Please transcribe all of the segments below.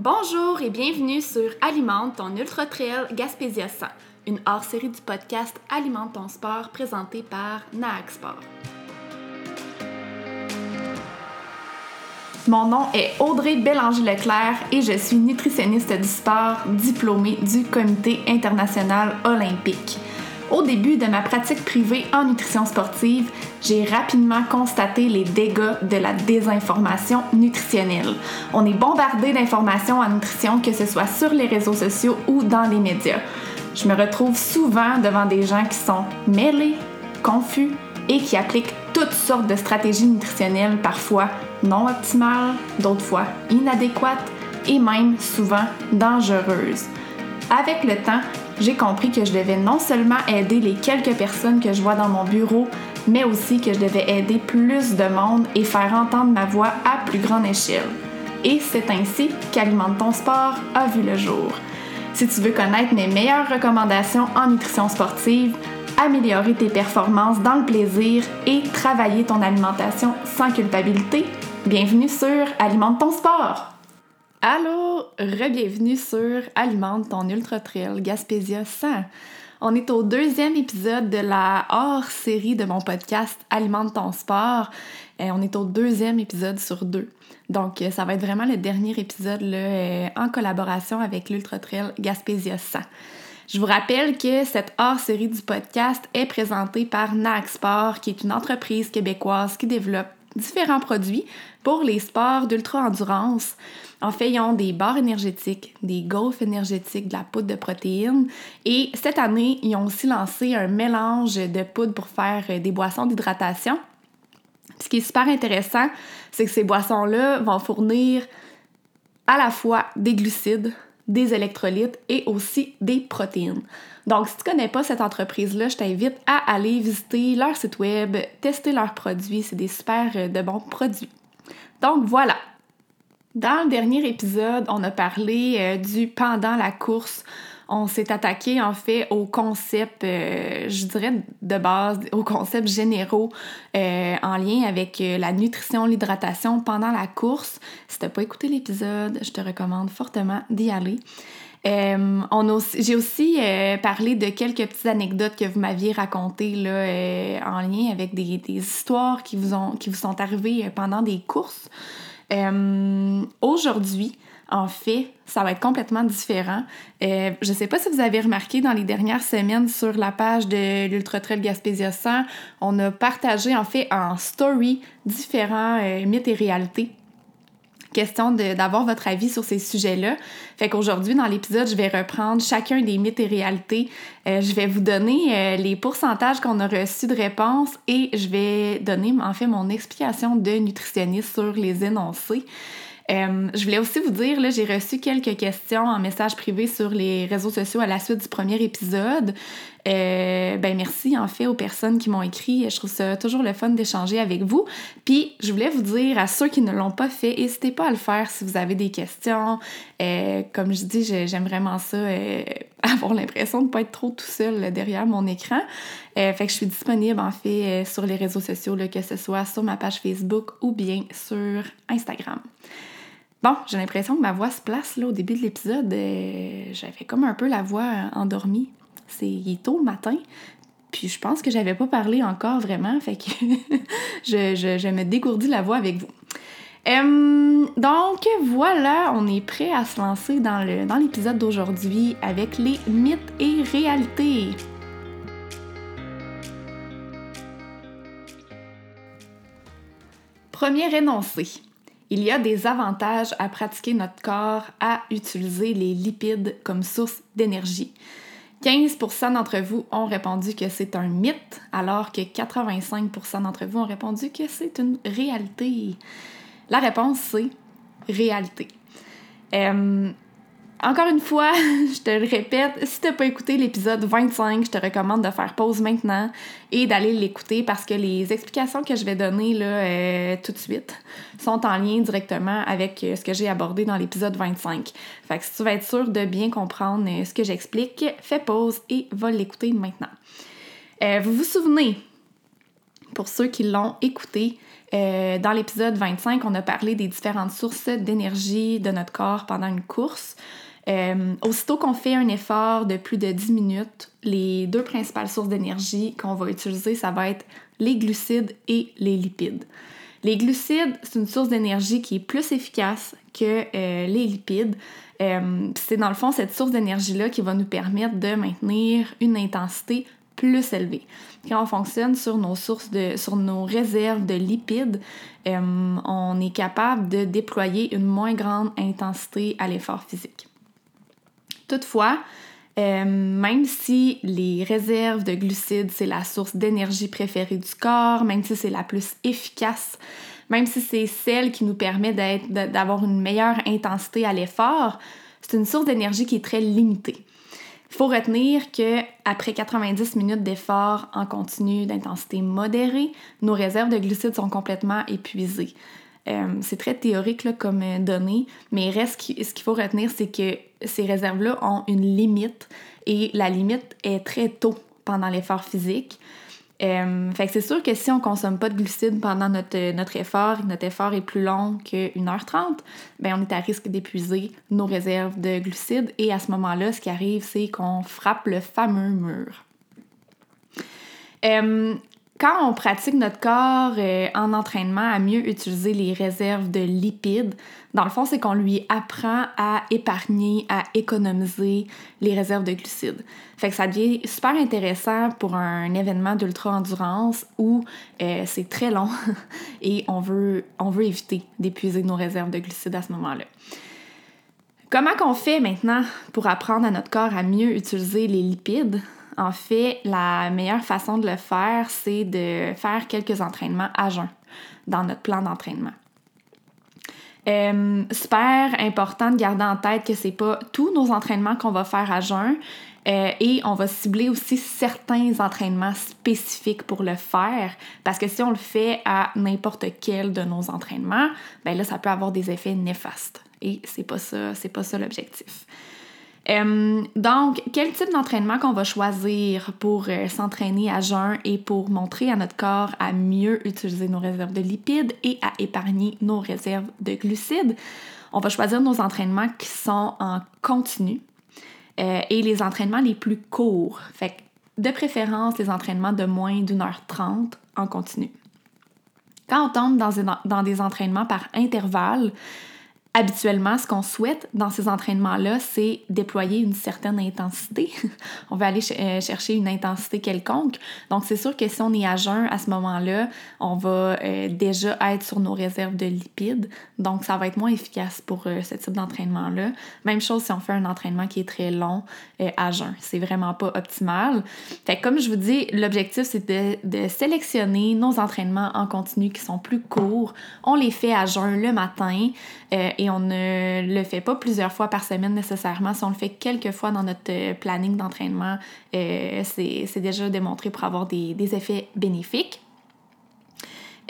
Bonjour et bienvenue sur Alimente ton Ultra Trail Gaspésia 100, une hors-série du podcast Alimente ton sport présenté par Naag Sport. Mon nom est Audrey Bélanger-Leclerc et je suis nutritionniste du sport diplômée du Comité international olympique. Au début de ma pratique privée en nutrition sportive, j'ai rapidement constaté les dégâts de la désinformation nutritionnelle. On est bombardé d'informations en nutrition, que ce soit sur les réseaux sociaux ou dans les médias. Je me retrouve souvent devant des gens qui sont mêlés, confus et qui appliquent toutes sortes de stratégies nutritionnelles, parfois non optimales, d'autres fois inadéquates et même souvent dangereuses. Avec le temps, j'ai compris que je devais non seulement aider les quelques personnes que je vois dans mon bureau, mais aussi que je devais aider plus de monde et faire entendre ma voix à plus grande échelle. Et c'est ainsi qu'Alimente ton sport a vu le jour. Si tu veux connaître mes meilleures recommandations en nutrition sportive, améliorer tes performances dans le plaisir et travailler ton alimentation sans culpabilité, bienvenue sur Alimente ton sport! Allô, re-bienvenue sur Alimente ton Ultra Trail Gaspésia 100. On est au deuxième épisode de la hors-série de mon podcast Alimente ton sport. Et on est au deuxième épisode sur deux. Donc, ça va être vraiment le dernier épisode là, euh, en collaboration avec l'Ultra Trail Gaspésia 100. Je vous rappelle que cette hors-série du podcast est présentée par NAC Sport, qui est une entreprise québécoise qui développe différents produits pour les sports d'ultra-endurance. En fait, ils ont des barres énergétiques, des gaufres énergétiques, de la poudre de protéines. Et cette année, ils ont aussi lancé un mélange de poudre pour faire euh, des boissons d'hydratation. Ce qui est super intéressant, c'est que ces boissons-là vont fournir à la fois des glucides, des électrolytes et aussi des protéines. Donc, si tu connais pas cette entreprise-là, je t'invite à aller visiter leur site web, tester leurs produits. C'est des super euh, de bons produits. Donc, voilà. Dans le dernier épisode, on a parlé euh, du pendant la course. On s'est attaqué en fait aux concepts, euh, je dirais de base, aux concepts généraux en lien avec la nutrition, l'hydratation pendant la course. Si t'as pas écouté l'épisode, je te recommande fortement d'y aller. J'ai aussi parlé de quelques petites anecdotes que vous m'aviez racontées là, en lien avec des, des, histoires qui vous, ont, qui vous sont arrivées pendant des courses. Euh, aujourd'hui, en fait, ça va être complètement différent. Euh, je ne sais pas si vous avez remarqué dans les dernières semaines sur la page de l'Ultra Trail Gaspésia 100, on a partagé en fait en story différents euh, mythes et réalités question d'avoir votre avis sur ces sujets-là. Fait qu'aujourd'hui, dans l'épisode, je vais reprendre chacun des mythes et réalités. Euh, je vais vous donner euh, les pourcentages qu'on a reçus de réponses et je vais donner en fait mon explication de nutritionniste sur les énoncés. Euh, je voulais aussi vous dire, j'ai reçu quelques questions en message privé sur les réseaux sociaux à la suite du premier épisode. Euh, ben merci en fait aux personnes qui m'ont écrit. Je trouve ça toujours le fun d'échanger avec vous. Puis je voulais vous dire à ceux qui ne l'ont pas fait, n'hésitez pas à le faire si vous avez des questions. Euh, comme je dis, j'aime vraiment ça, avoir l'impression de ne pas être trop tout seul derrière mon écran. fait que je suis disponible en fait sur les réseaux sociaux, que ce soit sur ma page Facebook ou bien sur Instagram. Bon, j'ai l'impression que ma voix se place là au début de l'épisode. Euh, j'avais comme un peu la voix euh, endormie. C'est il est tôt le matin. Puis je pense que j'avais pas parlé encore vraiment, fait que je, me dégourdis la voix avec vous. donc voilà, on est prêt à se lancer dans l'épisode d'aujourd'hui avec les mythes et réalités. Premier énoncé. Il y a des avantages à pratiquer notre corps à utiliser les lipides comme source d'énergie. 15% d'entre vous ont répondu que c'est un mythe, alors que 85% d'entre vous ont répondu que c'est une réalité. La réponse, c'est réalité. Euh, encore une fois, je te le répète, si t'as pas écouté l'épisode 25, je te recommande de faire pause maintenant et d'aller l'écouter parce que les explications que je vais donner euh, tout de suite sont en lien directement avec euh, ce que j'ai abordé dans l'épisode 25. Fait que si tu veux être sûr de bien comprendre euh, ce que j'explique, fais pause et va l'écouter maintenant. vous vous souvenez, pour ceux qui l'ont écouté, dans l'épisode 25, on a parlé des différentes sources d'énergie de notre corps pendant une course. Euh, aussitôt qu'on fait un effort de plus de 10 minutes, les deux principales sources d'énergie qu'on va utiliser, ça va être les glucides et les lipides. Les glucides, c'est une source d'énergie qui est plus efficace que euh, les lipides. Euh, c'est dans le fond cette source d'énergie-là qui va nous permettre de maintenir une intensité plus élevée. Quand on fonctionne sur nos sources de, sur nos réserves de lipides, on est capable de déployer une moins grande intensité à l'effort physique. Toutefois, même si les réserves de glucides, c'est la source d'énergie préférée du corps, même si c'est la plus efficace, même si c'est celle qui nous permet d'avoir une meilleure intensité à l'effort, c'est une source d'énergie qui est très limitée. Il faut retenir que après 90 minutes d'effort en continu d'intensité modérée, nos réserves de glucides sont complètement épuisées. Euh, c'est très théorique comme euh, donnée, mais reste ce qu'il faut retenir, c'est que ces réserves-là ont une limite et la limite est très tôt pendant l'effort physique. Euh, fait que c'est sûr que si on consomme pas de glucides pendant notre, notre effort et notre effort est plus long que 1h30, ben on est à risque d'épuiser nos réserves de glucides et à ce moment-là, ce qui arrive, c'est qu'on frappe le fameux mur. Quand on pratique notre corps euh, en entraînement à mieux utiliser les réserves de lipides, dans le fond, c'est qu'on lui apprend à épargner, à économiser les réserves de glucides. Fait que ça devient super intéressant pour un événement d'ultra-endurance où euh, c'est très long et on veut, éviter d'épuiser nos réserves de glucides à ce moment-là. Comment qu'on fait maintenant pour apprendre à notre corps à mieux utiliser les lipides? En fait, la meilleure façon de le faire, c'est de faire quelques entraînements à jeun dans notre plan d'entraînement. Euh, super important de garder en tête que c'est pas tous nos entraînements qu'on va faire à jeun euh, et on va cibler aussi certains entraînements spécifiques pour le faire parce que si on le fait à n'importe quel de nos entraînements, ben là ça peut avoir des effets néfastes et c'est pas ça, c'est pas ça l'objectif. Donc, quel type d'entraînement qu'on va choisir pour euh, s'entraîner à jeun et pour montrer à notre corps à mieux utiliser nos réserves de lipides et à épargner nos réserves de glucides? On va choisir nos entraînements qui sont en continu euh, et les entraînements les plus courts. Fait de préférence, les entraînements de moins d'une heure trente en continu. Quand on tombe dans, dans des entraînements par intervalle, habituellement, ce qu'on souhaite dans ces entraînements-là, c'est déployer une certaine intensité. on va aller euh, chercher une intensité quelconque. Donc, c'est sûr que si on est à jeun à ce moment-là, on va euh, déjà être sur nos réserves de lipides. Donc, ça va être moins efficace pour euh, ce type d'entraînement-là. Même chose si on fait un entraînement qui est très long à jeun. C'est vraiment pas optimal. Fait comme je vous dis, l'objectif, c'est de, de sélectionner nos entraînements en continu qui sont plus courts. On les fait à jeun le matin et on ne le fait pas plusieurs fois par semaine nécessairement. Si on le fait quelques fois dans notre euh, planning d'entraînement, euh, c'est déjà démontré pour avoir des, effets bénéfiques.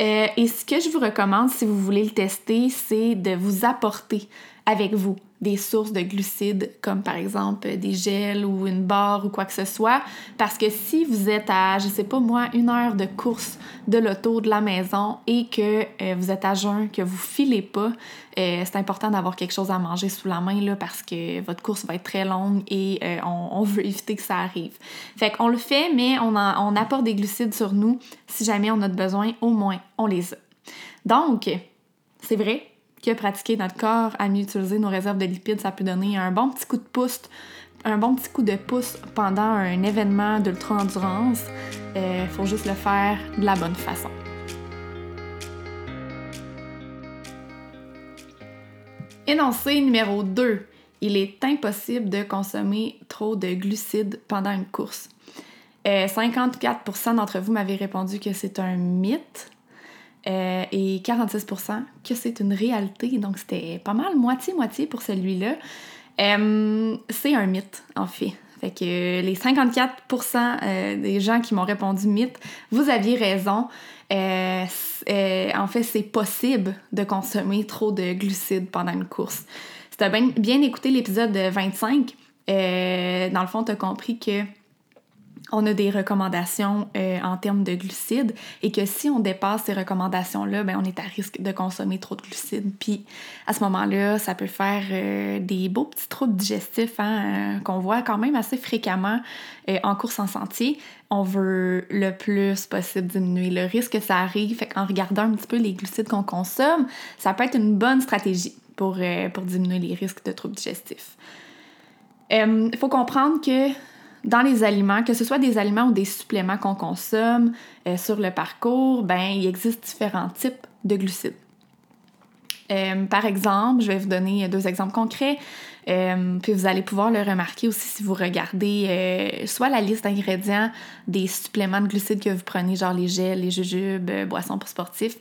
Euh, et ce que je vous recommande, si vous voulez le tester, c'est de vous apporter avec vous des sources de glucides comme par exemple des gels ou une barre ou quoi que ce soit. Parce que si vous êtes à je sais pas moi une heure de course de l'auto de la maison et que euh, vous êtes à jeun que vous filez pas euh, c'est important d'avoir quelque chose à manger sous la main là parce que votre course va être très longue et euh, on, veut éviter que ça arrive. Fait qu'on le fait mais on, on apporte des glucides sur nous. Si jamais on a besoin au moins on les a. Donc c'est vrai que pratiquer notre corps à mieux utiliser nos réserves de lipides, ça peut donner un bon petit coup de pouce, un bon petit coup de pouce pendant un événement d'ultra-endurance. Il euh, faut juste le faire de la bonne façon. Énoncé numéro 2. Il est impossible de consommer trop de glucides pendant une course. 54% euh, d'entre vous m'avaient répondu que c'est un mythe. Euh, et 46% que c'est une réalité. Donc, c'était pas mal moitié-moitié pour celui-là. Euh, c'est un mythe, en fait. Fait que les 54% euh, des gens qui m'ont répondu mythe, vous aviez raison. en fait, c'est possible de consommer trop de glucides pendant une course. Si tu as bien, bien écouté l'épisode 25, dans le fond, tu as compris que on a des recommandations euh, en termes de glucides et que si on dépasse ces recommandations-là, ben, on est à risque de consommer trop de glucides. Puis à ce moment-là, ça peut faire euh, des beaux petits troubles digestifs hein, euh, qu'on voit quand même assez fréquemment en course en sentier. On veut le plus possible diminuer le risque que ça arrive. Fait qu'en regardant un petit peu les glucides qu'on consomme, ça peut être une bonne stratégie pour, pour diminuer les risques de troubles digestifs. Il faut comprendre que dans les aliments, que ce soit des aliments ou des suppléments qu'on consomme euh, sur le parcours, ben, il existe différents types de glucides. Euh, par exemple, je vais vous donner deux exemples concrets, euh, puis vous allez pouvoir le remarquer aussi si vous regardez soit la liste d'ingrédients des suppléments de glucides que vous prenez, genre les gels, les jujubes, boissons pour sportifs,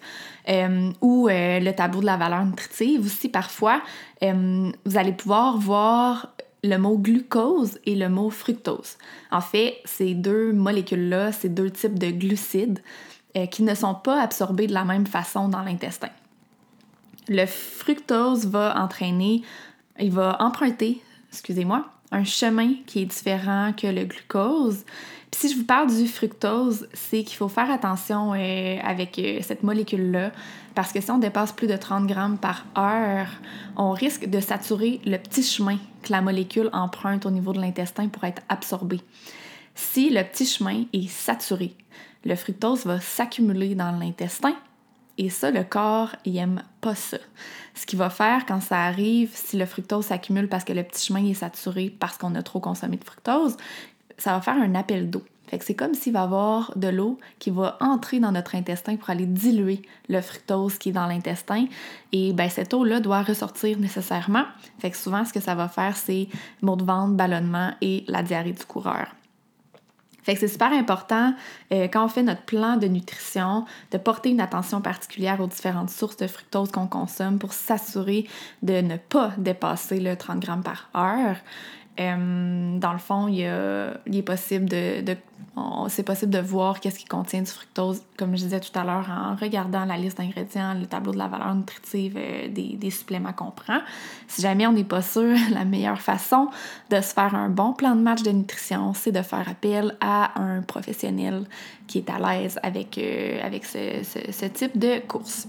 ou le tableau de la valeur nutritive. Aussi, parfois, vous allez pouvoir voir le mot glucose et le mot fructose. En fait, ces deux molécules-là, ces deux types de glucides euh, qui ne sont pas absorbés de la même façon dans l'intestin. Le fructose va entraîner, il va emprunter, excusez-moi, un chemin qui est différent que le glucose. Si je vous parle du fructose, c'est qu'il faut faire attention euh, avec euh, cette molécule-là parce que si on dépasse plus de 30 grammes par heure, on risque de saturer le petit chemin que la molécule emprunte au niveau de l'intestin pour être absorbée. Si le petit chemin est saturé, le fructose va s'accumuler dans l'intestin et ça, le corps, il aime pas ça. Ce qu'il va faire quand ça arrive, si le fructose s'accumule parce que le petit chemin est saturé parce qu'on a trop consommé de fructose, ça va faire un appel d'eau. Fait c'est comme s'il va y avoir de l'eau qui va entrer dans notre intestin pour aller diluer le fructose qui est dans l'intestin. Et ben cette eau-là doit ressortir nécessairement. Fait que souvent, ce que ça va faire, c'est maux de ventre, ballonnement et la diarrhée du coureur. Fait que c'est super important euh, quand on fait notre plan de nutrition de porter une attention particulière aux différentes sources de fructose qu'on consomme pour s'assurer de ne pas dépasser le 30 grammes par heure. Euh, dans le fond, il, est possible de, c'est possible de voir qu'est-ce qui contient du fructose, comme je disais tout à l'heure, en regardant la liste d'ingrédients, le tableau de la valeur nutritive euh, des, suppléments qu'on prend. Si jamais on n'est pas sûr, la meilleure façon de se faire un bon plan de match de nutrition, c'est de faire appel à un professionnel qui est à l'aise avec, euh, avec ce type de course.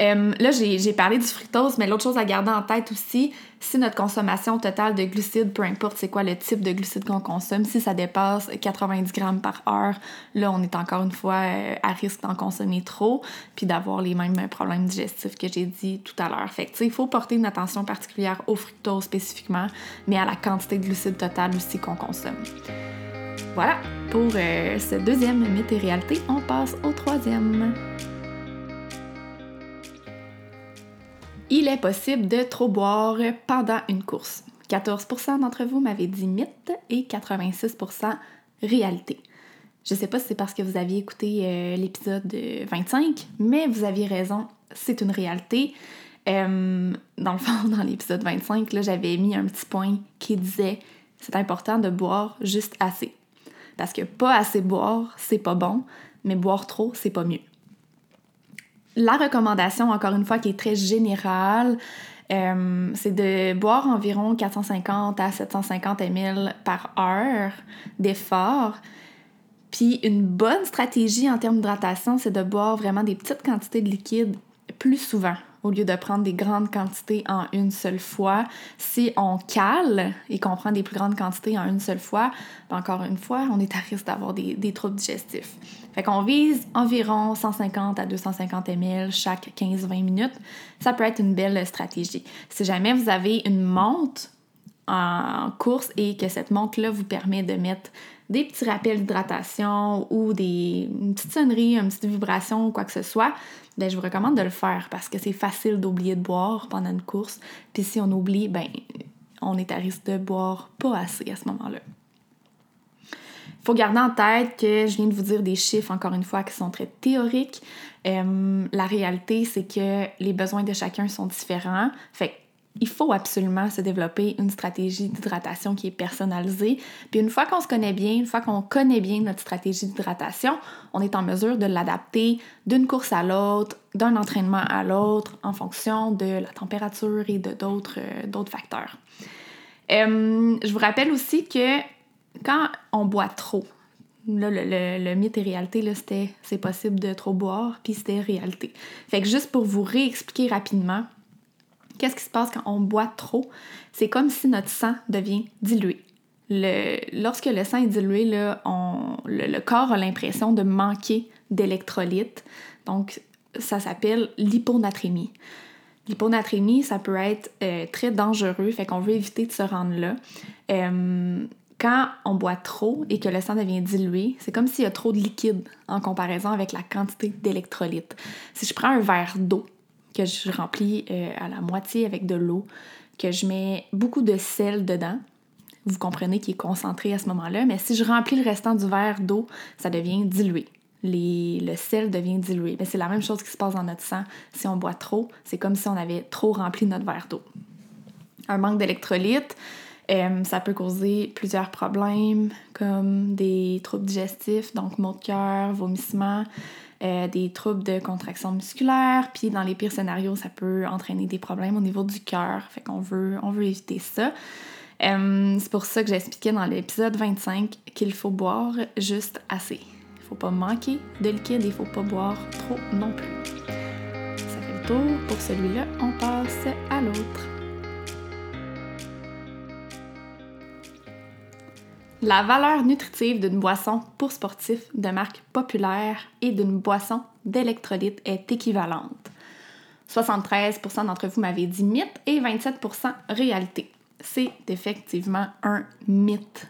Euh, là, j'ai parlé du fructose, mais l'autre chose à garder en tête aussi, si notre consommation totale de glucides, peu importe c'est quoi le type de glucides qu'on consomme, si ça dépasse 90 grammes par heure, là, on est encore une fois euh, à risque d'en consommer trop, puis d'avoir les mêmes problèmes digestifs que j'ai dit tout à l'heure. Fait que, il faut porter une attention particulière au fructose spécifiquement, mais à la quantité de glucides totale aussi qu'on consomme. Voilà, pour euh, ce deuxième mythe et réalité, on passe au troisième. Il est possible de trop boire pendant une course. 14% d'entre vous m'avaient dit mythe et 86% réalité. Je sais pas si c'est parce que vous aviez écouté euh, l'épisode 25, mais vous aviez raison, c'est une réalité. Euh, dans le fond, dans l'épisode 25, j'avais mis un petit point qui disait c'est important de boire juste assez. Parce que pas assez boire, c'est pas bon, mais boire trop, c'est pas mieux. La recommandation, encore une fois, qui est très générale, euh, c'est de boire environ 450 à 750 ml par heure d'effort. Puis une bonne stratégie en termes d'hydratation, c'est de boire vraiment des petites quantités de liquide plus souvent au lieu de prendre des grandes quantités en une seule fois. Si on cale et qu'on prend des plus grandes quantités en une seule fois, ben encore une fois, on est à risque d'avoir des, des, troubles digestifs. Fait qu'on vise environ 150 à 250 ml chaque 15-20 minutes. Ça peut être une belle stratégie. Si jamais vous avez une montre en course et que cette montre-là vous permet de mettre des petits rappels d'hydratation ou des, une petite sonnerie, une petite vibration ou quoi que ce soit, ben, je vous recommande de le faire parce que c'est facile d'oublier de boire pendant une course. Puis si on oublie, ben, on est à risque de boire pas assez à ce moment-là. Il faut garder en tête que je viens de vous dire des chiffres, encore une fois, qui sont très théoriques. Euh, la réalité, c'est que les besoins de chacun sont différents. Fait il faut absolument se développer une stratégie d'hydratation qui est personnalisée. Puis une fois qu'on se connaît bien, une fois qu'on connaît bien notre stratégie d'hydratation, on est en mesure de l'adapter d'une course à l'autre, d'un entraînement à l'autre, en fonction de la température et de d'autres, euh, facteurs. Euh, je vous rappelle aussi que quand on boit trop, Là, le, mythe et réalité, c'était c'est possible de trop boire, puis c'était réalité. Fait que juste pour vous réexpliquer rapidement, qu'est-ce qui se passe quand on boit trop? C'est comme si notre sang devient dilué. Lorsque le sang est dilué, le, corps a l'impression de manquer d'électrolytes. Donc, ça s'appelle l'hyponatrémie. L'hyponatrémie, ça peut être euh, très dangereux, fait qu'on veut éviter de se rendre là. Euh, quand on boit trop et que le sang devient dilué, c'est comme s'il y a trop de liquide en comparaison avec la quantité d'électrolytes. Si je prends un verre d'eau que je remplis euh, à la moitié avec de l'eau, que je mets beaucoup de sel dedans, vous comprenez qu'il est concentré à ce moment-là, mais si je remplis le restant du verre d'eau, ça devient dilué. le sel devient dilué. c'est la même chose qui se passe dans notre sang. Si on boit trop, c'est comme si on avait trop rempli notre verre d'eau. Un manque d'électrolytes, euh, ça peut causer plusieurs problèmes comme des troubles digestifs, donc maux de cœur, vomissements, euh, des troubles de contraction musculaire, puis dans les pires scénarios, ça peut entraîner des problèmes au niveau du cœur. Fait qu'on veut, on veut éviter ça. Euh, c'est pour ça que j'expliquais dans l'épisode 25 qu'il faut boire juste assez. Il faut pas manquer de liquide il faut pas boire trop non plus. Ça fait le tour pour celui-là. On passe à l'autre. La valeur nutritive d'une boisson pour sportifs de marque populaire et d'une boisson d'électrolyte est équivalente. 73% d'entre vous m'avez dit mythe et 27% réalité. C'est effectivement un mythe.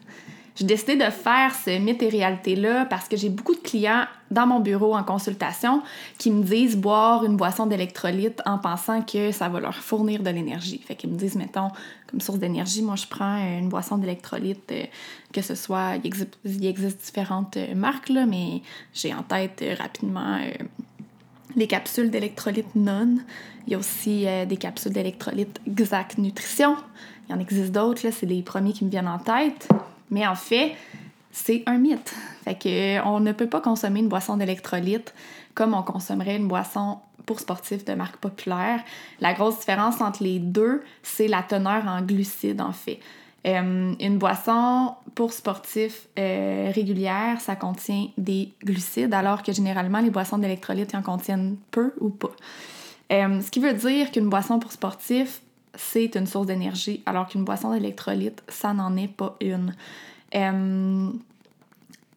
J'ai décidé de faire ce mythe et réalité-là parce que j'ai beaucoup de clients dans mon bureau en consultation qui me disent boire une boisson d'électrolyte en pensant que ça va leur fournir de l'énergie. Fait qu'ils me disent, mettons, comme source d'énergie, moi je prends une boisson d'électrolyte, euh, que ce soit, il existe, différentes euh, marques, là, mais j'ai en tête euh, rapidement les capsules d'électrolyte non. Il y a aussi des capsules d'électrolyte Exact Nutrition. Il y en existe d'autres, c'est les premiers qui me viennent en tête. Mais en fait, c'est un mythe. Fait que on ne peut pas consommer une boisson d'électrolyte comme on consommerait une boisson pour sportifs de marque populaire. La grosse différence entre les deux, c'est la teneur en glucides en fait. Euh, une boisson pour sportifs euh, régulière, ça contient des glucides, alors que généralement les boissons d'électrolyte en contiennent peu ou pas. Euh, ce qui veut dire qu'une boisson pour sportifs, c'est une source d'énergie, alors qu'une boisson d'électrolyte, ça n'en est pas une.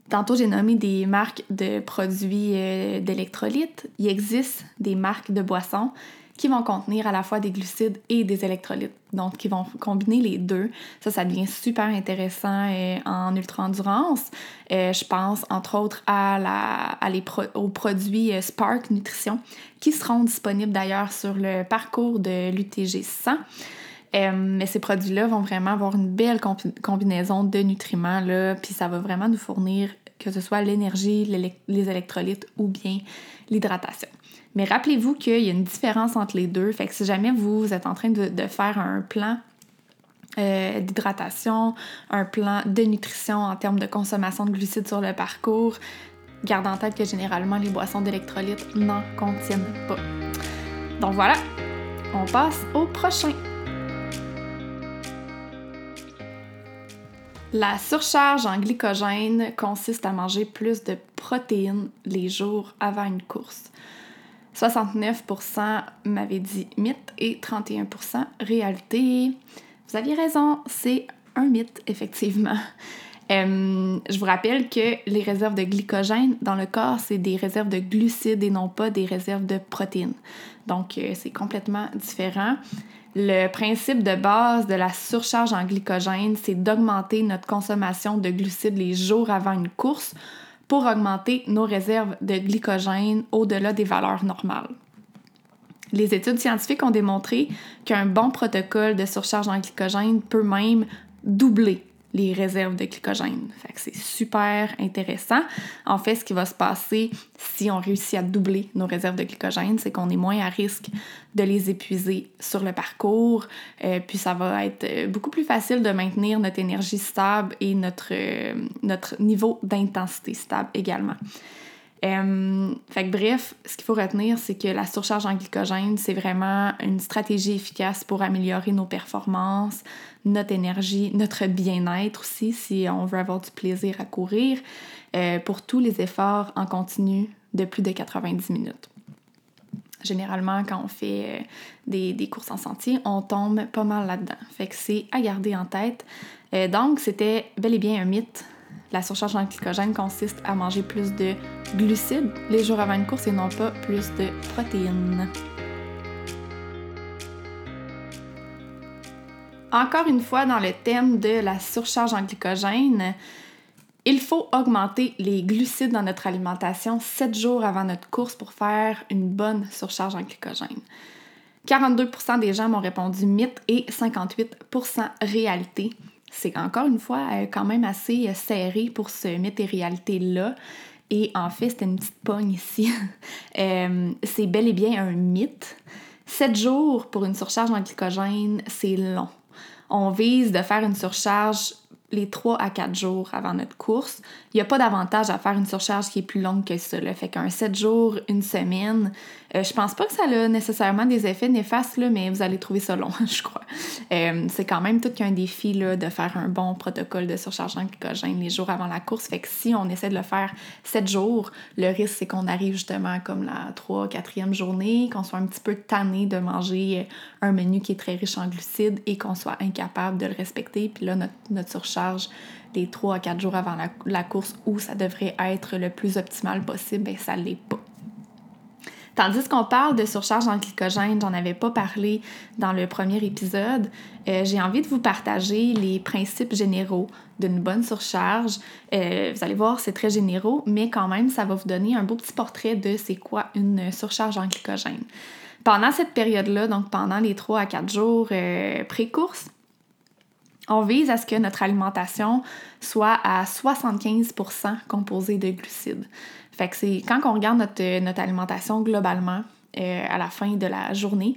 Tantôt, j'ai nommé des marques de produits euh, d'électrolytes. Il existe des marques de boissons qui vont contenir à la fois des glucides et des électrolytes. Donc, qui vont combiner les deux. Ça, ça devient super intéressant euh, en ultra-endurance. Euh, je pense, entre autres, à la, les aux produits euh, Spark Nutrition, qui seront disponibles d'ailleurs sur le parcours de l'UTG 100. mais ces produits-là vont vraiment avoir une belle combinaison de nutriments, puis ça va vraiment nous fournir que ce soit l'énergie, les électrolytes ou bien l'hydratation. Mais rappelez-vous qu'il y a une différence entre les deux. Fait que si jamais vous êtes en train de, faire un plan euh, d'hydratation, un plan de nutrition en termes de consommation de glucides sur le parcours, gardez en tête que généralement les boissons d'électrolytes n'en contiennent pas. Donc voilà, on passe au prochain. La surcharge en glycogène consiste à manger plus de protéines les jours avant une course. 69% m'avaient dit mythe et 31% réalité. Vous aviez raison, c'est un mythe, effectivement. Euh, je vous rappelle que les réserves de glycogène dans le corps, c'est des réserves de glucides et non pas des réserves de protéines. Donc, euh, c'est complètement différent. Le principe de base de la surcharge en glycogène, c'est d'augmenter notre consommation de glucides les jours avant une course pour augmenter nos réserves de glycogène au-delà des valeurs normales. Les études scientifiques ont démontré qu'un bon protocole de surcharge en glycogène peut même doubler les réserves de glycogène. C'est super intéressant. En fait, ce qui va se passer si on réussit à doubler nos réserves de glycogène, c'est qu'on est moins à risque de les épuiser sur le parcours. Euh, puis ça va être euh, beaucoup plus facile de maintenir notre énergie stable et notre, euh, notre niveau d'intensité stable également. Euh, fait que bref, ce qu'il faut retenir, c'est que la surcharge en glycogène, c'est vraiment une stratégie efficace pour améliorer nos performances, notre énergie, notre bien-être aussi, si on veut avoir du plaisir à courir, euh, pour tous les efforts en continu de plus de 90 minutes. Généralement, quand on fait euh, des, des, courses en sentier, on tombe pas mal là-dedans. Fait que c'est à garder en tête. donc, c'était bel et bien un mythe la surcharge en glycogène consiste à manger plus de glucides les jours avant une course et non pas plus de protéines. Encore une fois, dans le thème de la surcharge en glycogène, il faut augmenter les glucides dans notre alimentation 7 jours avant notre course pour faire une bonne surcharge en glycogène. 42% des gens m'ont répondu mythe et 58% réalité c'est encore une fois quand même assez euh, serré pour ce mythe et réalité-là. Et en fait, c'était une petite pogne ici. Euh, c'est bel et bien un mythe. Sept jours pour une surcharge en glycogène, c'est long. On vise de faire une surcharge les 3 à 4 jours avant notre course. Il n'y a pas d'avantage à faire une surcharge qui est plus longue que ça. Là. Fait qu'un 7 jours, une semaine, euh, je pense pas que ça a nécessairement des effets néfastes, là, mais vous allez trouver ça long, je crois. Euh, c'est quand même tout qu'un défi là, de faire un bon protocole de surcharge en glycogène les jours avant la course. Fait que si on essaie de le faire 7 jours, le risque c'est qu'on arrive justement comme la 3 4e journée, qu'on soit un petit peu tanné de manger un menu qui est très riche en glucides et qu'on soit incapable de le respecter. Puis là, notre, notre surcharge des 3 à 4 jours avant la, course où ça devrait être le plus optimal possible, bien, ça l'est pas. Tandis qu'on parle de surcharge en glycogène, j'en avais pas parlé dans le premier épisode, euh, j'ai envie de vous partager les principes généraux d'une bonne surcharge. Euh, vous allez voir, c'est très généraux, mais quand même, ça va vous donner un beau petit portrait de c'est quoi une surcharge en glycogène. Pendant cette période-là, donc pendant les 3 à 4 jours euh, pré-course, on vise à ce que notre alimentation soit à 75% composée de glucides. C'est quand on regarde notre, notre alimentation globalement euh, à la fin de la journée,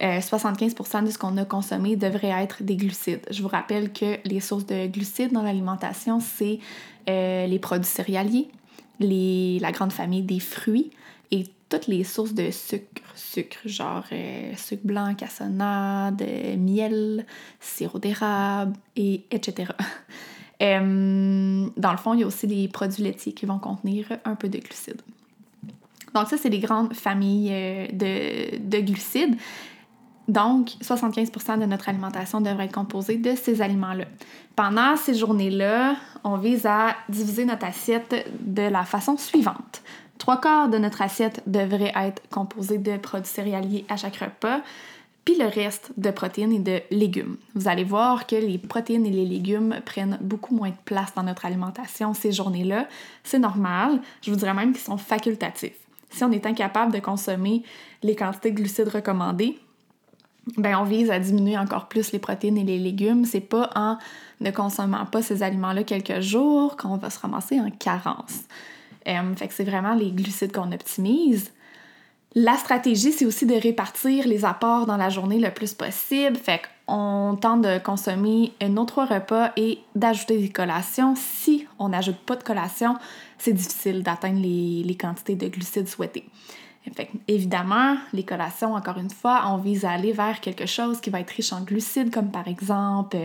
75% euh, de ce qu'on a consommé devrait être des glucides. Je vous rappelle que les sources de glucides dans l'alimentation, c'est euh, les produits céréaliers, les, la grande famille des fruits et toutes les sources de sucre, sucre, genre euh, sucre blanc, cassonade, euh, miel, sirop d'érable, et etc. Euh, dans le fond, il y a aussi des produits laitiers qui vont contenir un peu de glucides. Donc ça, c'est les grandes familles de glucides. Donc, 75% de notre alimentation devrait être composée de ces aliments-là. Pendant ces journées-là, on vise à diviser notre assiette de la façon suivante. Trois quarts de notre assiette devrait être composée de produits céréaliers à chaque repas, puis le reste de protéines et de légumes. Vous allez voir que les protéines et les légumes prennent beaucoup moins de place dans notre alimentation ces journées-là. C'est normal, je vous dirais même qu'ils sont facultatifs. Si on est incapable de consommer les quantités de glucides recommandées, ben on vise à diminuer encore plus les protéines et les légumes. C'est pas en ne consommant pas ces aliments-là quelques jours qu'on va se ramasser en carence. Euh, fait que c'est vraiment les glucides qu'on optimise. La stratégie, c'est aussi de répartir les apports dans la journée le plus possible. Fait qu'on tente de consommer un autre repas et d'ajouter des collations. Si on n'ajoute pas de collation, c'est difficile d'atteindre les, quantités de glucides souhaitées. Fait évidemment, les collations, encore une fois, on vise à aller vers quelque chose qui va être riche en glucides, comme par exemple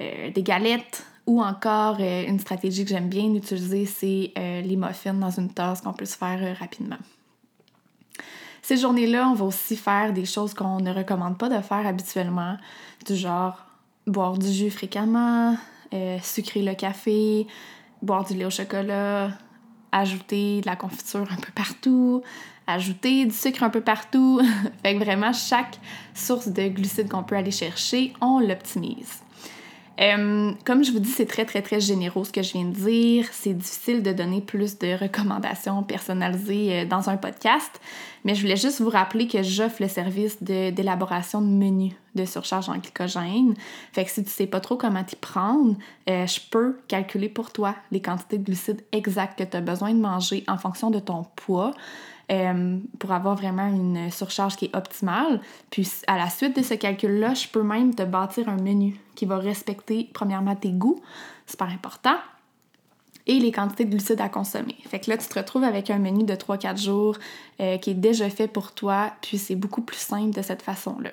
euh, des galettes, ou encore, euh, une stratégie que j'aime bien utiliser, c'est euh, les muffins dans une tasse qu'on peut se faire euh, rapidement. Ces journées-là, on va aussi faire des choses qu'on ne recommande pas de faire habituellement, du genre boire du jus fréquemment, sucrer le café, boire du lait au chocolat, ajouter de la confiture un peu partout, ajouter du sucre un peu partout. fait que vraiment, chaque source de glucides qu'on peut aller chercher, on l'optimise. Euh, comme je vous dis, c'est très, très, très généreux ce que je viens de dire. C'est difficile de donner plus de recommandations personnalisées euh, dans un podcast, mais je voulais juste vous rappeler que j'offre le service d'élaboration de, menus de surcharge en glycogène. Fait que si tu sais pas trop comment t'y prendre, euh, je peux calculer pour toi les quantités de glucides exactes que tu as besoin de manger en fonction de ton poids. Euh, pour avoir vraiment une surcharge qui est optimale. Puis à la suite de ce calcul-là, je peux même te bâtir un menu qui va respecter premièrement tes goûts, super important, et les quantités de glucides à consommer. Fait que là, tu te retrouves avec un menu de 3-4 jours euh, qui est déjà fait pour toi, puis c'est beaucoup plus simple de cette façon-là.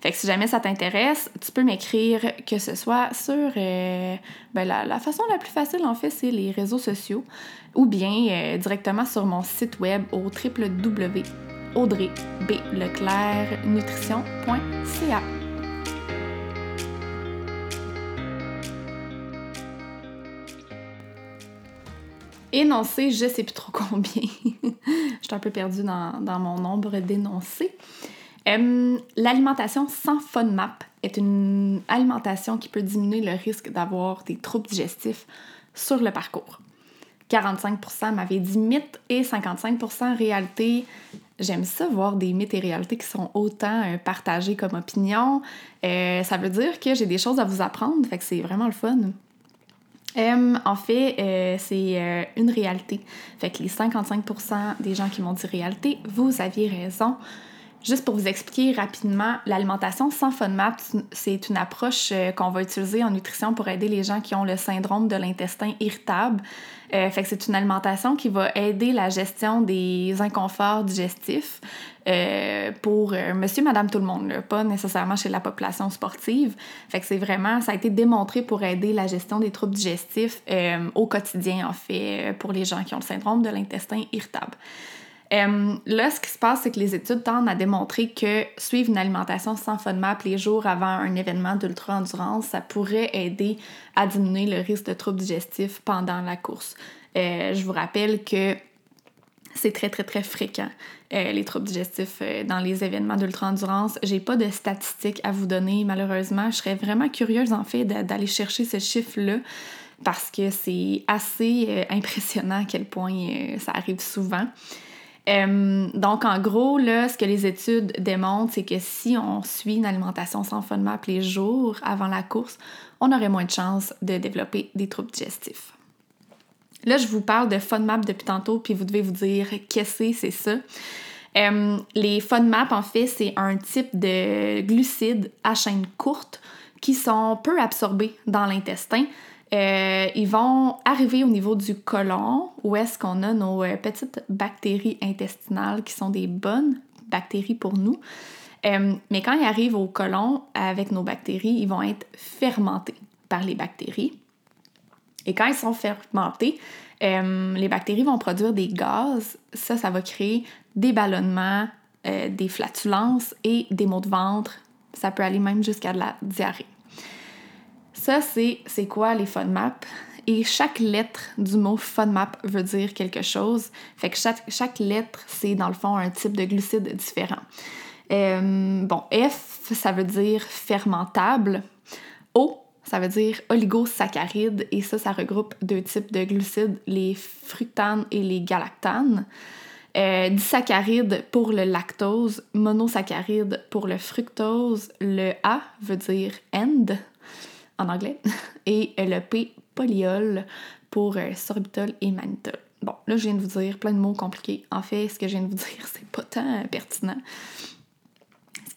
Fait que si jamais ça t'intéresse, tu peux m'écrire que ce soit sur euh, ben la, façon la plus facile en fait, c'est les réseaux sociaux ou bien euh, directement sur mon site web au www.audreybleclernutrition.ca. énoncé, je sais plus trop combien. je suis un peu perdue dans, mon nombre d'énoncés. Euh, l'alimentation sans FODMAP est une alimentation qui peut diminuer le risque d'avoir des troubles digestifs sur le parcours. 45% m'avait dit mythe et 55% réalité. J'aime ça voir des mythes et réalités qui sont autant euh, partagés comme opinion. Euh, ça veut dire que j'ai des choses à vous apprendre, fait que c'est vraiment le fun. En fait, euh, c'est euh, une réalité. Fait que les 55% des gens qui m'ont dit réalité, vous aviez raison. Juste pour vous expliquer rapidement, l'alimentation sans FODMAP, c'est une approche euh, qu'on va utiliser en nutrition pour aider les gens qui ont le syndrome de l'intestin irritable. fait que c'est une alimentation qui va aider la gestion des inconforts digestifs, euh, pour euh, monsieur, madame, tout le monde, pas nécessairement chez la population sportive. Fait que c'est vraiment, ça a été démontré pour aider la gestion des troubles digestifs euh, au quotidien, en fait, pour les gens qui ont le syndrome de l'intestin irritable. Là, ce qui se passe, c'est que les études tendent à démontrer que suivre une alimentation sans FODMAP les jours avant un événement d'ultra-endurance, ça pourrait aider à diminuer le risque de troubles digestifs pendant la course. je vous rappelle que c'est très, très, très fréquent, euh, les troubles digestifs euh, dans les événements d'ultra-endurance. J'ai pas de statistiques à vous donner, malheureusement. Je serais vraiment curieuse, en fait, d'aller chercher ce chiffre-là parce que c'est assez euh, impressionnant à quel point ça arrive souvent. Donc, en gros, là, ce que les études démontrent, c'est que si on suit une alimentation sans FODMAP les jours avant la course, on aurait moins de chances de développer des troubles digestifs. Là, je vous parle de FODMAP depuis tantôt, puis vous devez vous dire qu'est-ce que c'est ça? Euh, les FODMAP, en fait, c'est un type de glucides à chaîne courte qui sont peu absorbés dans l'intestin. Euh, ils vont arriver au niveau du côlon, où est-ce qu'on a nos euh, petites bactéries intestinales qui sont des bonnes bactéries pour nous. mais quand ils arrivent au côlon avec nos bactéries, ils vont être fermentés par les bactéries. Et quand ils sont fermentés, euh, les bactéries vont produire des gaz. Ça, ça va créer des ballonnements, euh, des flatulences et des maux de ventre. Ça peut aller même jusqu'à de la diarrhée. Ça, c'est, quoi les FODMAP? Et chaque lettre du mot FODMAP veut dire quelque chose. Fait que chaque, lettre, c'est dans le fond un type de glucide différent. Euh, bon, F, ça veut dire fermentable. O, ça veut dire oligosaccharides et ça, ça regroupe deux types de glucides, les fructanes et les galactanes. Euh, disaccharides pour le lactose, monosaccharide pour le fructose, le A veut dire end en anglais, et le P, polyol pour euh, sorbitol et mannitol. Bon, là, je viens de vous dire plein de mots compliqués. En fait, ce que je viens de vous dire, c'est pas tant pertinent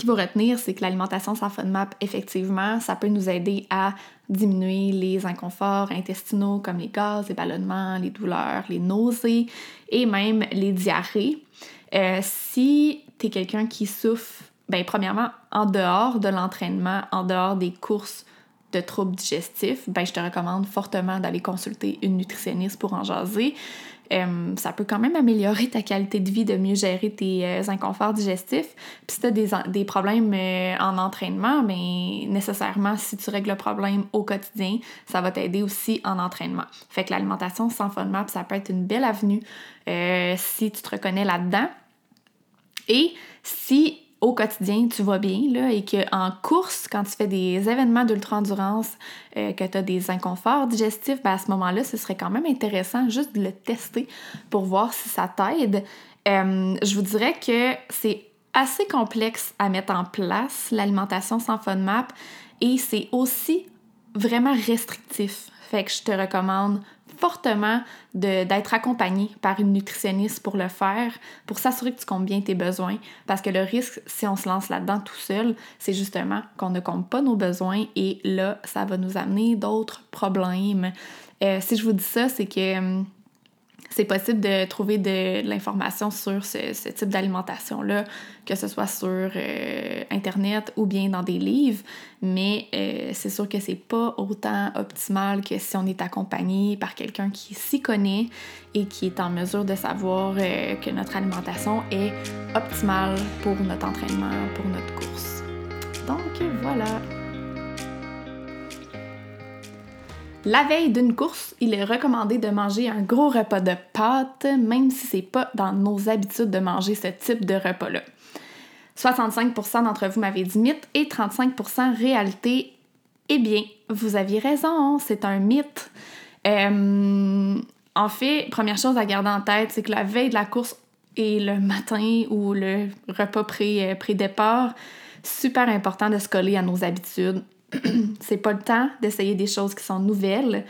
qu'il faut retenir, c'est que l'alimentation sans FODMAP, effectivement, ça peut nous aider à diminuer les inconforts intestinaux comme les gaz, les ballonnements, les douleurs, les nausées et même les diarrhées. Euh, si tu es quelqu'un qui souffre, ben, premièrement, en dehors de l'entraînement, en dehors des courses de troubles digestifs, ben, je te recommande fortement d'aller consulter une nutritionniste pour en jaser. Euh, ça peut quand même améliorer ta qualité de vie, de mieux gérer tes euh, inconforts digestifs. Puis si tu as des, problèmes euh, en entraînement, mais ben, nécessairement, si tu règles le problème au quotidien, ça va t'aider aussi en entraînement. Fait que l'alimentation sans FODMAP, ça peut être une belle avenue si tu te reconnais là-dedans. Et si au quotidien, tu vas bien, là, et qu'en course, quand tu fais des événements d'ultra-endurance, euh, que tu as des inconforts digestifs, ben à ce moment-là, ce serait quand même intéressant juste de le tester pour voir si ça t'aide. Euh, je vous dirais que c'est assez complexe à mettre en place, l'alimentation sans FODMAP, et c'est aussi vraiment restrictif. Fait que je te recommande fortement d'être accompagné par une nutritionniste pour le faire, pour s'assurer que tu comptes bien tes besoins. Parce que le risque, si on se lance là-dedans tout seul, c'est justement qu'on ne compte pas nos besoins et là, ça va nous amener d'autres problèmes. Euh, si je vous dis ça, c'est que hum, c'est possible de trouver de, l'information sur ce, type d'alimentation-là, que ce soit sur euh, Internet ou bien dans des livres, mais euh, c'est sûr que c'est pas autant optimal que si on est accompagné par quelqu'un qui s'y connaît et qui est en mesure de savoir euh, que notre alimentation est optimale pour notre entraînement, pour notre course. Donc voilà. La veille d'une course, il est recommandé de manger un gros repas de pâtes, même si c'est pas dans nos habitudes de manger ce type de repas-là. 65% d'entre vous m'avez dit mythe et 35% réalité. Eh bien, vous aviez raison, c'est un mythe. Euh, en fait, première chose à garder en tête, c'est que la veille de la course et le matin ou le repas euh, pré-départ, super important de se coller à nos habitudes c'est pas le temps d'essayer des choses qui sont nouvelles.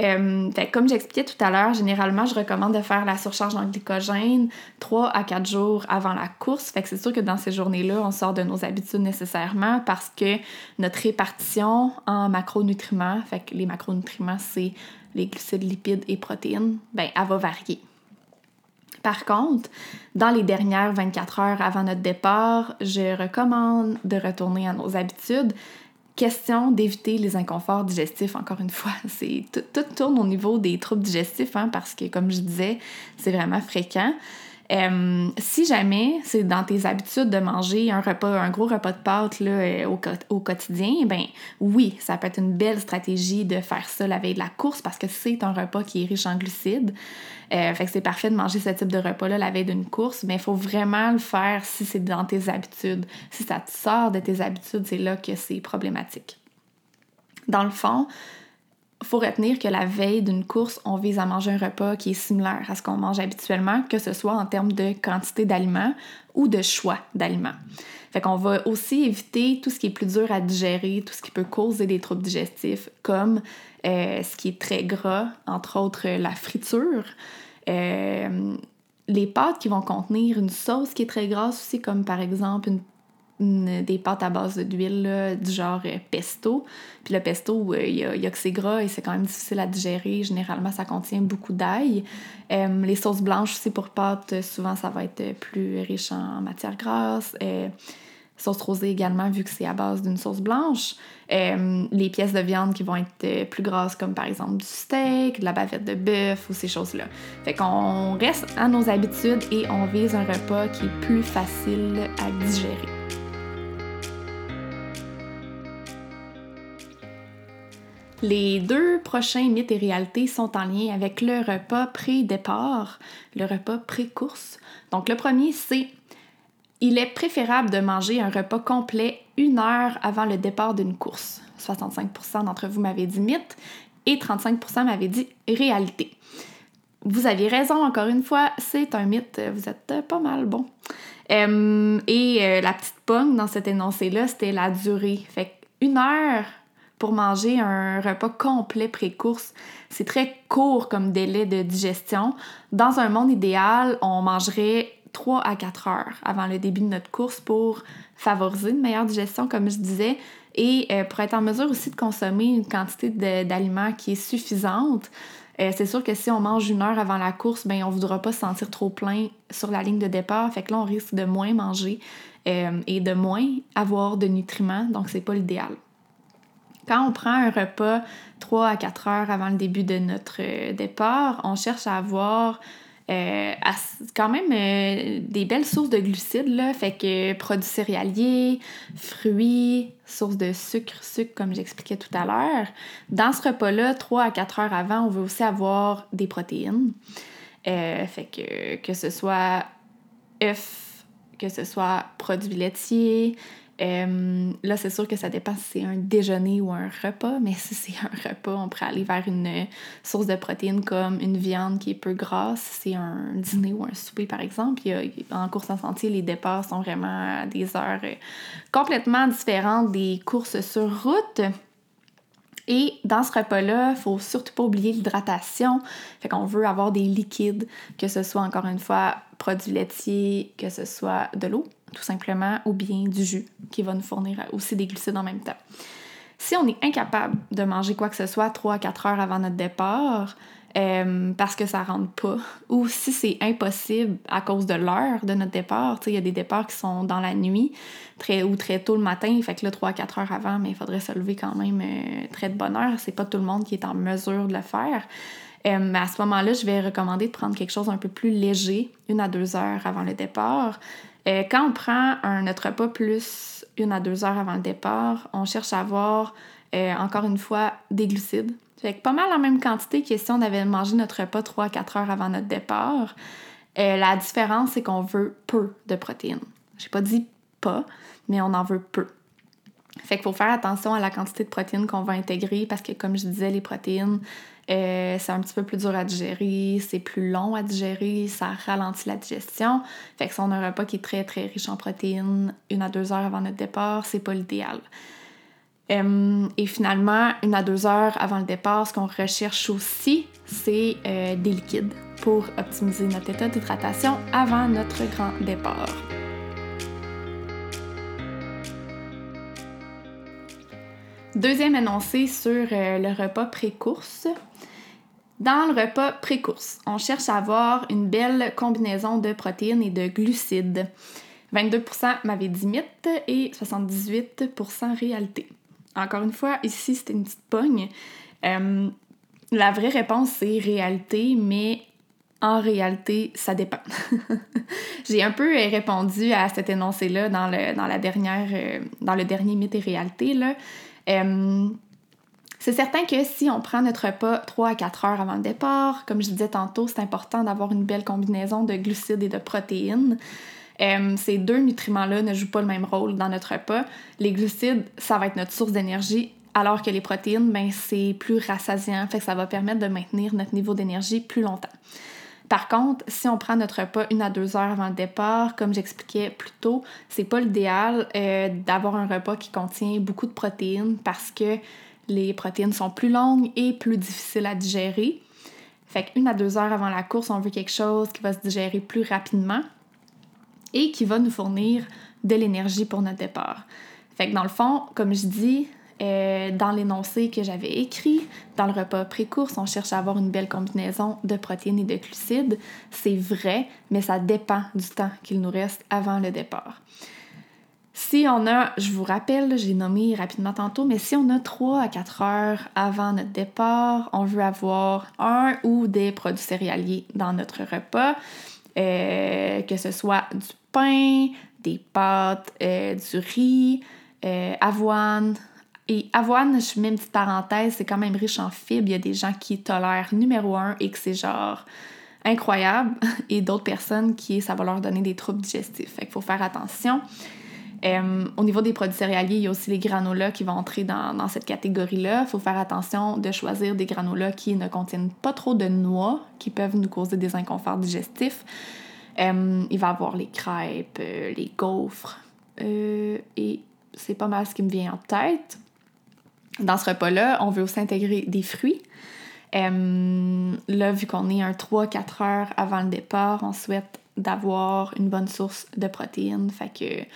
Euh, comme j'expliquais tout à l'heure, généralement, je recommande de faire la surcharge en glycogène 3 à 4 jours avant la course. Fait que c'est sûr que dans ces journées-là, on sort de nos habitudes nécessairement parce que notre répartition en macronutriments, fait que les macronutriments, c'est les glucides, lipides et protéines, ben, elle va varier. Par contre, dans les dernières 24 heures avant notre départ, je recommande de retourner à nos habitudes, question d'éviter les inconforts digestifs, encore une fois. C'est, tout, tourne au niveau des troubles digestifs, hein, parce que, comme je disais, c'est vraiment fréquent. Euh, si jamais c'est dans tes habitudes de manger un repas, un gros repas de pâtes là, euh, au, au, quotidien, ben oui, ça peut être une belle stratégie de faire ça la veille de la course parce que c'est un repas qui est riche en glucides. Euh, fait que c'est parfait de manger ce type de repas-là la veille d'une course, mais il faut vraiment le faire si c'est dans tes habitudes. Si ça te sort de tes habitudes, c'est là que c'est problématique. Dans le fond, faut retenir que la veille d'une course, on vise à manger un repas qui est similaire à ce qu'on mange habituellement, que ce soit en termes de quantité d'aliments ou de choix d'aliments. Fait qu'on va aussi éviter tout ce qui est plus dur à digérer, tout ce qui peut causer des troubles digestifs, comme euh, ce qui est très gras, entre autres la friture. Euh, les pâtes qui vont contenir une sauce qui est très grasse aussi, comme par exemple une des pâtes à base d'huile du genre euh, pesto. Puis le pesto, il y, a, que c'est gras et c'est quand même difficile à digérer. Généralement, ça contient beaucoup d'ail. Euh, les sauces blanches aussi pour pâtes, souvent, ça va être plus riche en matière grasse. Euh, sauce rosée également, vu que c'est à base d'une sauce blanche. les pièces de viande qui vont être plus grasses, comme par exemple du steak, de la bavette de bœuf ou ces choses-là. Fait qu'on reste à nos habitudes et on vise un repas qui est plus facile à digérer. Les deux prochains mythes et réalités sont en lien avec le repas pré-départ, le repas pré-course. Donc le premier, c'est il est préférable de manger un repas complet une heure avant le départ d'une course. 65% d'entre vous m'avez dit mythe et 35% m'avaient dit réalité. Vous aviez raison, encore une fois, c'est un mythe, vous êtes pas mal bon. Euh, et euh, la petite pomme dans cet énoncé-là, c'était la durée. Fait une heure pour manger un repas complet pré-course. C'est très court comme délai de digestion. Dans un monde idéal, on mangerait 3 à 4 heures avant le début de notre course pour favoriser une meilleure digestion, comme je disais, et euh, pour être en mesure aussi de consommer une quantité d'aliments qui est suffisante. Euh, c'est sûr que si on mange une heure avant la course, ben on voudra pas se sentir trop plein sur la ligne de départ. Fait que là, on risque de moins manger euh, et de moins avoir de nutriments. Donc, c'est pas l'idéal. Quand on prend un repas 3 à 4 heures avant le début de notre euh, départ, on cherche à avoir euh, quand même euh, des belles sources de glucides, là, fait que produits céréaliers, fruits, sources de sucre, sucre comme j'expliquais tout à l'heure. Dans ce repas-là, 3 à 4 heures avant, on veut aussi avoir des protéines. fait que que ce soit œufs, que ce soit produits laitiers, euh, là, c'est sûr que ça dépend si c'est un déjeuner ou un repas, mais si c'est un repas, on pourrait aller vers une source de protéines comme une viande qui est peu grasse. Si c'est un dîner ou un souper, par exemple, en course en sentier, les départs sont vraiment à des heures complètement différentes des courses sur route. Et dans ce repas-là, il faut surtout pas oublier l'hydratation. Fait qu'on veut avoir des liquides, que ce soit encore une fois produits laitiers, que ce soit de l'eau, tout simplement, ou bien du jus, qui va nous fournir aussi des glucides en même temps. Si on est incapable de manger quoi que ce soit 3 à 4 heures avant notre départ, euh, parce que ça rentre pas, ou si c'est impossible à cause de l'heure de notre départ, il y a des départs qui sont dans la nuit très, ou très tôt le matin, fait que là 3 à 4 heures avant, mais il faudrait se lever quand même euh, très de bonne heure, c'est pas tout le monde qui est en mesure de le faire. Euh, à ce moment-là, je vais recommander de prendre quelque chose un peu plus léger, une à deux heures avant le départ. Quand on prend un, notre repas plus une à deux heures avant le départ, on cherche à avoir, encore une fois, des glucides fait que pas mal en même quantité que si on avait mangé notre repas 3 à 4 heures avant notre départ. Euh, la différence, c'est qu'on veut peu de protéines. J'ai pas dit pas, mais on en veut peu. Fait qu'il faut faire attention à la quantité de protéines qu'on va intégrer parce que, comme je disais, les protéines, euh, c'est un petit peu plus dur à digérer, c'est plus long à digérer, ça ralentit la digestion. Fait que si on a un repas qui est très très riche en protéines, une à deux heures avant notre départ, c'est pas l'idéal. Euh, et finalement, une à deux heures avant le départ, ce qu'on recherche aussi, c'est euh, des liquides pour optimiser notre état d'hydratation avant notre grand départ. Deuxième énoncé sur le repas pré-course. Dans le repas pré-course, on cherche à avoir une belle combinaison de protéines et de glucides. 22% m'avait dit mythe et 78% réalité. Encore une fois, ici, c'était une petite pogne. Euh, la vraie réponse, c'est réalité, mais en réalité, ça dépend. J'ai un peu euh, répondu à cet énoncé-là dans le, dans la dernière, euh, dans le dernier mythe et réalité. Là. C'est certain que si on prend notre repas 3 à 4 heures avant le départ, comme je disais tantôt, c'est important d'avoir une belle combinaison de glucides et de protéines. Euh, ces deux nutriments-là ne jouent pas le même rôle dans notre repas. Les glucides, ça va être notre source d'énergie, alors que les protéines, ben, c'est plus rassasiant, fait que ça va permettre de maintenir notre niveau d'énergie plus longtemps. Par contre, si on prend notre repas une à deux heures avant le départ, comme j'expliquais plus tôt, c'est pas l'idéal euh, d'avoir un repas qui contient beaucoup de protéines parce que les protéines sont plus longues et plus difficiles à digérer. Fait qu'une à deux heures avant la course, on veut quelque chose qui va se digérer plus rapidement et qui va nous fournir de l'énergie pour notre départ. Fait que dans le fond, comme je dis, euh, dans l'énoncé que j'avais écrit, dans le repas pré-course, on cherche à avoir une belle combinaison de protéines et de glucides. C'est vrai, mais ça dépend du temps qu'il nous reste avant le départ. Si on a, je vous rappelle, j'ai nommé rapidement tantôt, mais si on a 3 à 4 heures avant notre départ, on veut avoir un ou des produits céréaliers dans notre repas. Euh, que ce soit du pain, des pâtes, euh, du riz, euh, avoine. Et avoine, je mets une petite parenthèse, c'est quand même riche en fibres. Il y a des gens qui tolèrent numéro un et que c'est genre incroyable, et d'autres personnes qui ça va leur donner des troubles digestifs. Fait qu'il faut faire attention. Euh, au niveau des produits céréaliers, il y a aussi les granolas qui vont entrer dans, cette catégorie-là. Il faut faire attention de choisir des granolas qui ne contiennent pas trop de noix, qui peuvent nous causer des inconforts digestifs. Euh, il va y avoir les crêpes, euh, les gaufres, et c'est pas mal ce qui me vient en tête. Dans ce repas-là, on veut aussi intégrer des fruits. là, vu qu'on est un 3-4 heures avant le départ, on souhaite d'avoir une bonne source de protéines. Fait que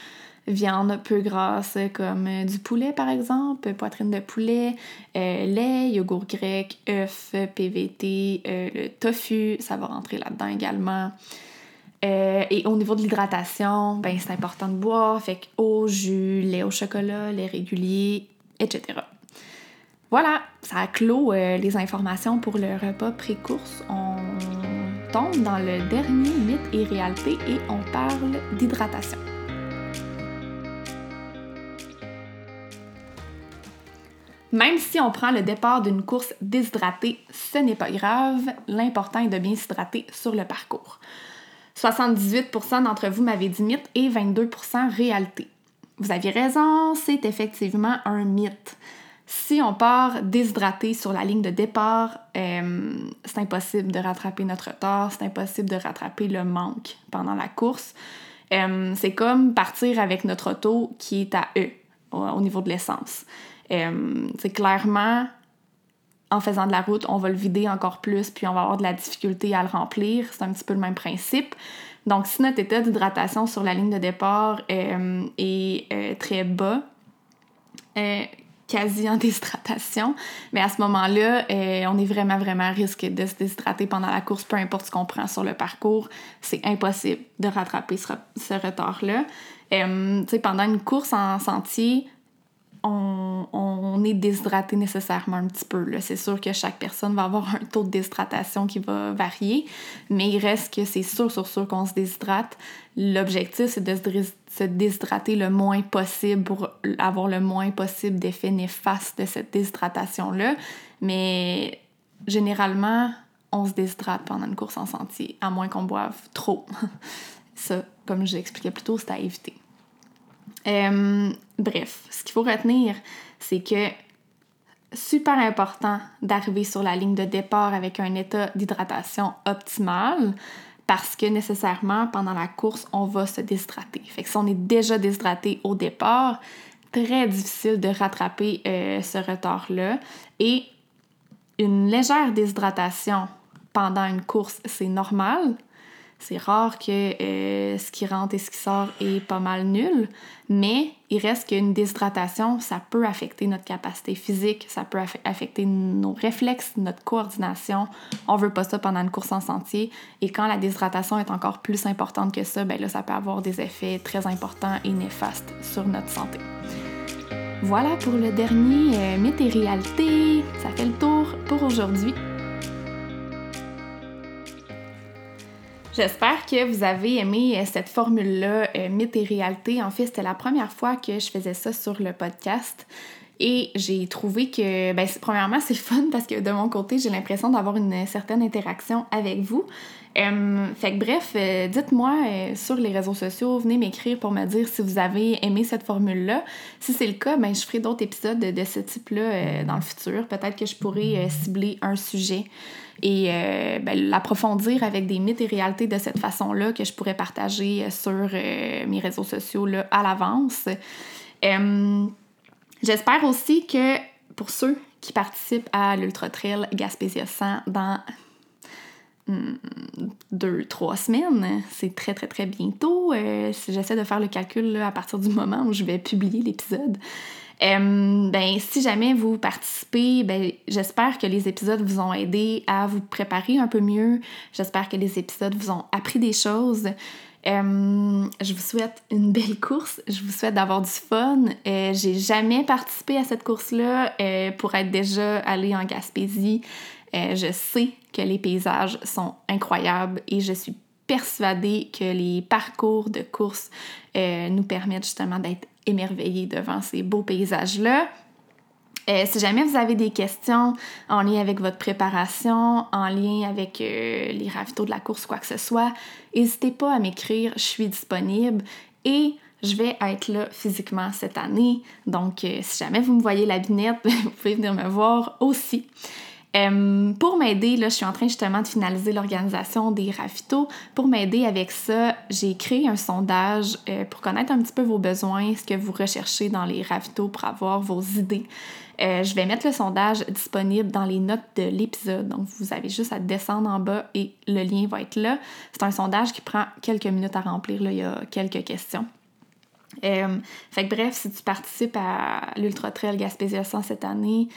viande peu grasse comme euh, du poulet par exemple, poitrine de poulet, euh, lait, yogourt grec, œufs, PVT, euh, le tofu, ça va rentrer là-dedans également. et au niveau de l'hydratation, ben c'est important de boire, fait que eau, jus, lait au chocolat, lait régulier, etc. Voilà, ça clôt les informations pour le repas pré-course. On tombe dans le dernier mythe et réalité et on parle d'hydratation. Même si on prend le départ d'une course déshydratée, ce n'est pas grave. L'important est de bien s'hydrater sur le parcours. 78% d'entre vous m'avez dit mythe et 22% réalité. Vous aviez raison, c'est effectivement un mythe. Si on part déshydraté sur la ligne de départ, euh, c'est impossible de rattraper notre retard, c'est impossible de rattraper le manque pendant la course. Euh, c'est comme partir avec notre auto qui est à E au niveau de l'essence c'est euh, clairement, en faisant de la route, on va le vider encore plus, puis on va avoir de la difficulté à le remplir. C'est un petit peu le même principe. Donc, si notre état d'hydratation sur la ligne de départ euh, est euh, très bas, quasi en déshydratation, mais à ce moment-là, on est vraiment, vraiment à risque de se déshydrater pendant la course, peu importe ce qu'on prend sur le parcours. C'est impossible de rattraper ce, ce retard-là. pendant une course en sentier, on, est déshydraté nécessairement un petit peu. C'est sûr que chaque personne va avoir un taux de déshydratation qui va varier, mais il reste que c'est sûr, sûr, sûr qu'on se déshydrate. L'objectif, c'est de se déshydrater le moins possible pour avoir le moins possible d'effets néfastes de cette déshydratation-là. Mais généralement, on se déshydrate pendant une course en sentier, à moins qu'on boive trop. Ça, comme je l'expliquais plus tôt, c'est à éviter. Euh, bref, ce qu'il faut retenir, c'est que super important d'arriver sur la ligne de départ avec un état d'hydratation optimal parce que nécessairement pendant la course, on va se déshydrater. Fait que si on est déjà déshydraté au départ, très difficile de rattraper euh, ce retard-là. Et une légère déshydratation pendant une course, c'est normal. C'est rare que euh, ce qui rentre et ce qui sort est pas mal nul, mais il reste qu'une déshydratation, ça peut affecter notre capacité physique, ça peut affecter nos réflexes, notre coordination. On veut pas ça pendant une course en sentier. Et quand la déshydratation est encore plus importante que ça, ben là, ça peut avoir des effets très importants et néfastes sur notre santé. Voilà pour le dernier euh, mythe et réalité. Ça fait le tour pour aujourd'hui. J'espère que vous avez aimé euh, cette formule-là, euh, mythe et réalité. En fait, c'était la première fois que je faisais ça sur le podcast. Et j'ai trouvé que, ben, premièrement, c'est fun parce que de mon côté, j'ai l'impression d'avoir une certaine interaction avec vous. Euh, fait que bref, dites-moi sur les réseaux sociaux, venez m'écrire pour me dire si vous avez aimé cette formule-là. Si c'est le cas, ben, je ferai d'autres épisodes de, ce type-là dans le futur. Peut-être que je pourrais cibler un sujet et euh, ben, l'approfondir avec des mythes et réalités de cette façon-là que je pourrais partager sur euh, mes réseaux sociaux là, à l'avance. Euh, j'espère aussi que pour ceux qui participent à l'Ultra Trail Gaspésia 100 dans hmm, deux, trois semaines. C'est très, très, très bientôt. J'essaie de faire le calcul à partir du moment où je vais publier l'épisode. Euh, ben, si jamais vous participez, ben, j'espère que les épisodes vous ont aidé à vous préparer un peu mieux. J'espère que les épisodes vous ont appris des choses. Euh, je vous souhaite une belle course. Je vous souhaite d'avoir du fun. Euh, j'ai jamais participé à cette course-là pour être déjà allée en Gaspésie. je sais que les paysages sont incroyables et je suis persuadée que les parcours de course nous permettent justement d'être émerveillé devant ces beaux paysages-là. Euh, si jamais vous avez des questions en lien avec votre préparation, en lien avec euh, les ravitaux de la course, quoi que ce soit, n'hésitez pas à m'écrire, je suis disponible et je vais être là physiquement cette année. Donc, euh, si jamais vous me voyez la binette, vous pouvez venir me voir aussi. Euh, pour m'aider, là, je suis en train justement de finaliser l'organisation des ravitaux. Pour m'aider avec ça, j'ai créé un sondage euh, pour connaître un petit peu vos besoins, ce que vous recherchez dans les ravitaux pour avoir vos idées. Euh, je vais mettre le sondage disponible dans les notes de l'épisode. Donc, vous avez juste à descendre en bas et le lien va être là. C'est un sondage qui prend quelques minutes à remplir. Il y a quelques questions. fait bref, si tu participes à l'Ultra Trail Gaspésia 100 cette année,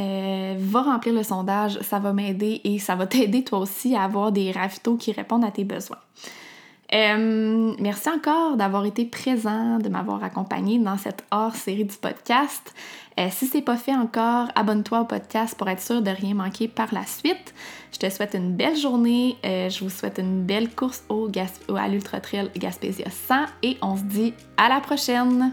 euh, va remplir le sondage, ça va m'aider et ça va t'aider toi aussi à avoir des ravitaux qui répondent à tes besoins. Euh, merci encore d'avoir été présent, de m'avoir accompagné dans cette hors-série du podcast. Euh, si c'est pas fait encore, abonne-toi au podcast pour être sûr de rien manquer par la suite. Je te souhaite une belle journée, je vous souhaite une belle course au à l'Ultra Trail Gaspésia 100 et on se dit à la prochaine!